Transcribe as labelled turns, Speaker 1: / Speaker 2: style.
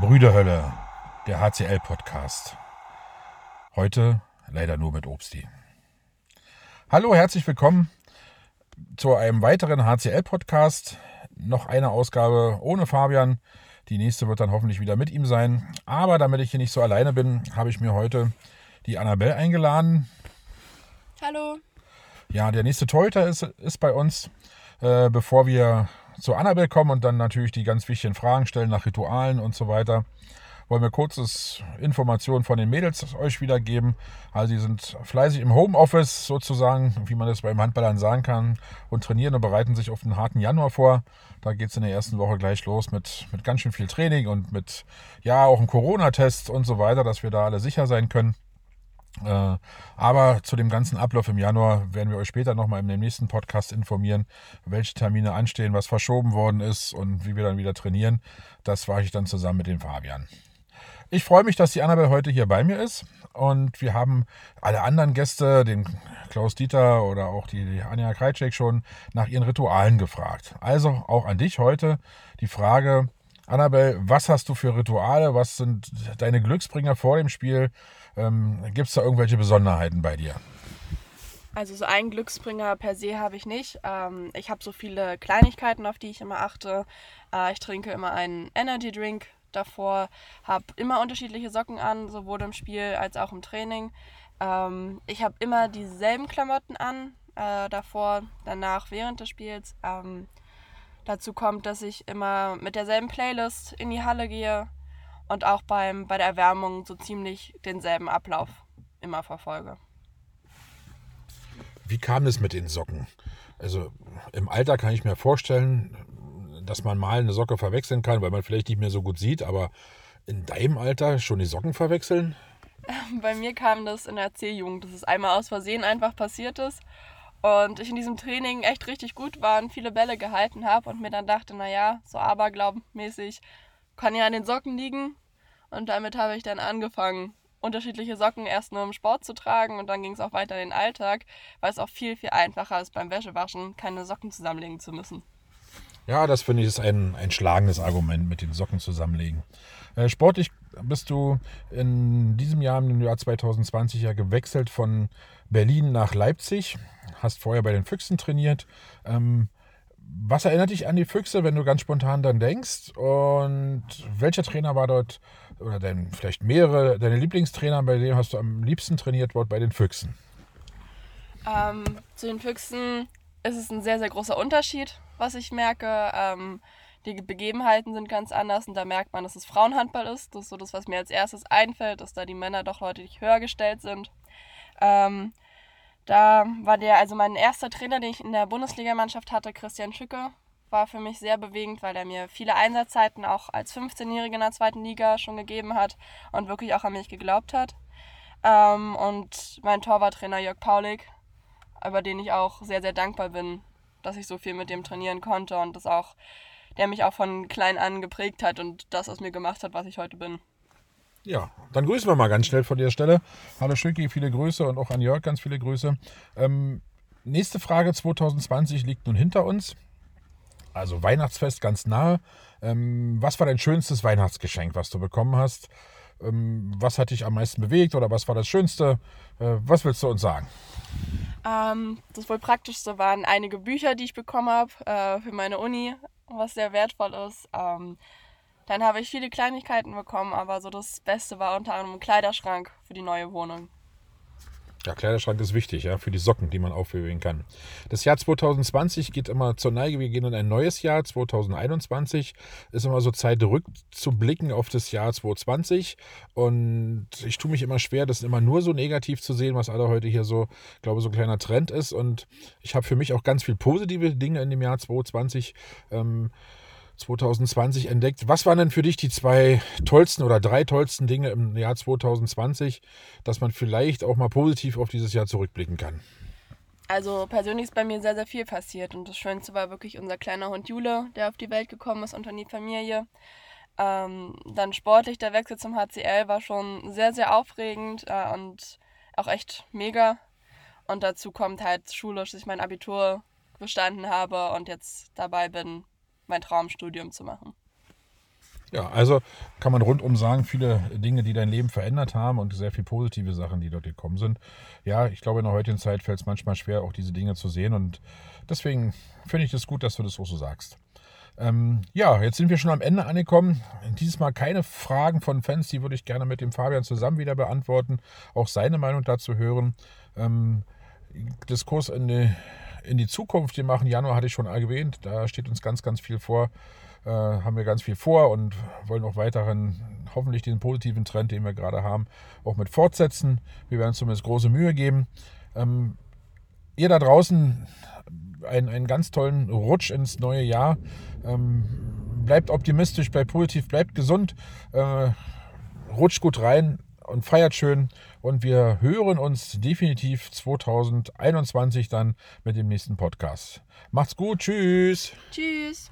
Speaker 1: Brüderhölle, der HCL-Podcast. Heute leider nur mit Obsti. Hallo, herzlich willkommen zu einem weiteren HCL-Podcast. Noch eine Ausgabe ohne Fabian. Die nächste wird dann hoffentlich wieder mit ihm sein. Aber damit ich hier nicht so alleine bin, habe ich mir heute die Annabelle eingeladen.
Speaker 2: Hallo.
Speaker 1: Ja, der nächste Torhüter ist, ist bei uns. Äh, bevor wir zu Annabelle kommen und dann natürlich die ganz wichtigen Fragen stellen nach Ritualen und so weiter, wollen wir kurzes Informationen von den Mädels euch wiedergeben. Also sie sind fleißig im Homeoffice sozusagen, wie man das beim Handballern sagen kann, und trainieren und bereiten sich auf den harten Januar vor. Da geht es in der ersten Woche gleich los mit, mit ganz schön viel Training und mit ja auch einem Corona-Test und so weiter, dass wir da alle sicher sein können. Äh, aber zu dem ganzen Ablauf im Januar werden wir euch später nochmal in dem nächsten Podcast informieren, welche Termine anstehen, was verschoben worden ist und wie wir dann wieder trainieren. Das war ich dann zusammen mit dem Fabian. Ich freue mich, dass die Annabelle heute hier bei mir ist und wir haben alle anderen Gäste, den Klaus Dieter oder auch die Anja Kreitschek schon nach ihren Ritualen gefragt. Also auch an dich heute die Frage, Annabelle, was hast du für Rituale? Was sind deine Glücksbringer vor dem Spiel? Ähm, Gibt es da irgendwelche Besonderheiten bei dir?
Speaker 2: Also so einen Glücksbringer per se habe ich nicht. Ähm, ich habe so viele Kleinigkeiten, auf die ich immer achte. Äh, ich trinke immer einen Energy Drink davor, habe immer unterschiedliche Socken an, sowohl im Spiel als auch im Training. Ähm, ich habe immer dieselben Klamotten an, äh, davor, danach, während des Spiels. Ähm, dazu kommt, dass ich immer mit derselben Playlist in die Halle gehe und auch beim, bei der Erwärmung so ziemlich denselben Ablauf immer verfolge.
Speaker 1: Wie kam es mit den Socken? Also im Alter kann ich mir vorstellen, dass man mal eine Socke verwechseln kann, weil man vielleicht nicht mehr so gut sieht, aber in deinem Alter schon die Socken verwechseln?
Speaker 2: Bei mir kam das in der C-Jugend, dass es einmal aus Versehen einfach passiert ist und ich in diesem Training echt richtig gut war und viele Bälle gehalten habe und mir dann dachte, naja, so aberglaubmäßig kann ja an den Socken liegen. Und damit habe ich dann angefangen, unterschiedliche Socken erst nur im Sport zu tragen und dann ging es auch weiter in den Alltag, weil es auch viel, viel einfacher ist beim Wäschewaschen, keine Socken zusammenlegen zu müssen.
Speaker 1: Ja, das finde ich ist ein, ein schlagendes Argument mit den Socken zusammenlegen. Äh, sportlich bist du in diesem Jahr, im Jahr 2020, ja gewechselt von Berlin nach Leipzig. Hast vorher bei den Füchsen trainiert. Ähm, was erinnert dich an die Füchse, wenn du ganz spontan dann denkst? Und welcher Trainer war dort, oder dein, vielleicht mehrere, deine Lieblingstrainer, bei denen hast du am liebsten trainiert worden bei den Füchsen?
Speaker 2: Ähm, zu den Füchsen ist es ein sehr, sehr großer Unterschied, was ich merke. Ähm, die Begebenheiten sind ganz anders und da merkt man, dass es Frauenhandball ist. Das ist so das, was mir als erstes einfällt, dass da die Männer doch deutlich höher gestellt sind. Ähm, da war der, also mein erster Trainer, den ich in der Bundesligamannschaft hatte, Christian Schücke, war für mich sehr bewegend, weil er mir viele Einsatzzeiten auch als 15-Jähriger in der zweiten Liga schon gegeben hat und wirklich auch an mich geglaubt hat. Ähm, und mein Torwarttrainer Jörg Paulik, über den ich auch sehr, sehr dankbar bin, dass ich so viel mit dem trainieren konnte und das auch, der mich auch von klein an geprägt hat und das aus mir gemacht hat, was ich heute bin.
Speaker 1: Ja, dann grüßen wir mal ganz schnell von der Stelle. Hallo Schücki, viele Grüße und auch an Jörg ganz viele Grüße. Ähm, nächste Frage 2020 liegt nun hinter uns. Also Weihnachtsfest ganz nahe. Ähm, was war dein schönstes Weihnachtsgeschenk, was du bekommen hast? Ähm, was hat dich am meisten bewegt oder was war das Schönste? Äh, was willst du uns sagen?
Speaker 2: Ähm, das wohl praktischste waren einige Bücher, die ich bekommen habe äh, für meine Uni, was sehr wertvoll ist. Dann habe ich viele Kleinigkeiten bekommen, aber so das Beste war unter anderem ein Kleiderschrank für die neue Wohnung.
Speaker 1: Ja, Kleiderschrank ist wichtig, ja, für die Socken, die man aufheben kann. Das Jahr 2020 geht immer zur Neige. Wir gehen in ein neues Jahr. 2021 ist immer so Zeit, rückzublicken auf das Jahr 2020. Und ich tue mich immer schwer, das immer nur so negativ zu sehen, was alle heute hier so, glaube so ein kleiner Trend ist. Und ich habe für mich auch ganz viel positive Dinge in dem Jahr 2020. Ähm, 2020 entdeckt. Was waren denn für dich die zwei tollsten oder drei tollsten Dinge im Jahr 2020, dass man vielleicht auch mal positiv auf dieses Jahr zurückblicken kann?
Speaker 2: Also persönlich ist bei mir sehr, sehr viel passiert und das Schönste war wirklich unser kleiner Hund Jule, der auf die Welt gekommen ist und an die Familie. Ähm, dann sportlich, der Wechsel zum HCL war schon sehr, sehr aufregend äh, und auch echt mega. Und dazu kommt halt schulisch, dass ich mein Abitur bestanden habe und jetzt dabei bin, mein Traumstudium zu machen.
Speaker 1: Ja, also kann man rundum sagen, viele Dinge, die dein Leben verändert haben und sehr viele positive Sachen, die dort gekommen sind. Ja, ich glaube, in der heutigen Zeit fällt es manchmal schwer, auch diese Dinge zu sehen und deswegen finde ich es das gut, dass du das auch so sagst. Ähm, ja, jetzt sind wir schon am Ende angekommen. Dieses Mal keine Fragen von Fans, die würde ich gerne mit dem Fabian zusammen wieder beantworten, auch seine Meinung dazu hören. Ähm, Diskurs in die, in die Zukunft, den machen Januar hatte ich schon erwähnt, da steht uns ganz, ganz viel vor, äh, haben wir ganz viel vor und wollen auch weiterhin hoffentlich den positiven Trend, den wir gerade haben, auch mit fortsetzen. Wir werden zumindest große Mühe geben. Ähm, ihr da draußen einen, einen ganz tollen Rutsch ins neue Jahr. Ähm, bleibt optimistisch, bleibt positiv, bleibt gesund, äh, rutscht gut rein und feiert schön. Und wir hören uns definitiv 2021 dann mit dem nächsten Podcast. Macht's gut, tschüss.
Speaker 2: Tschüss.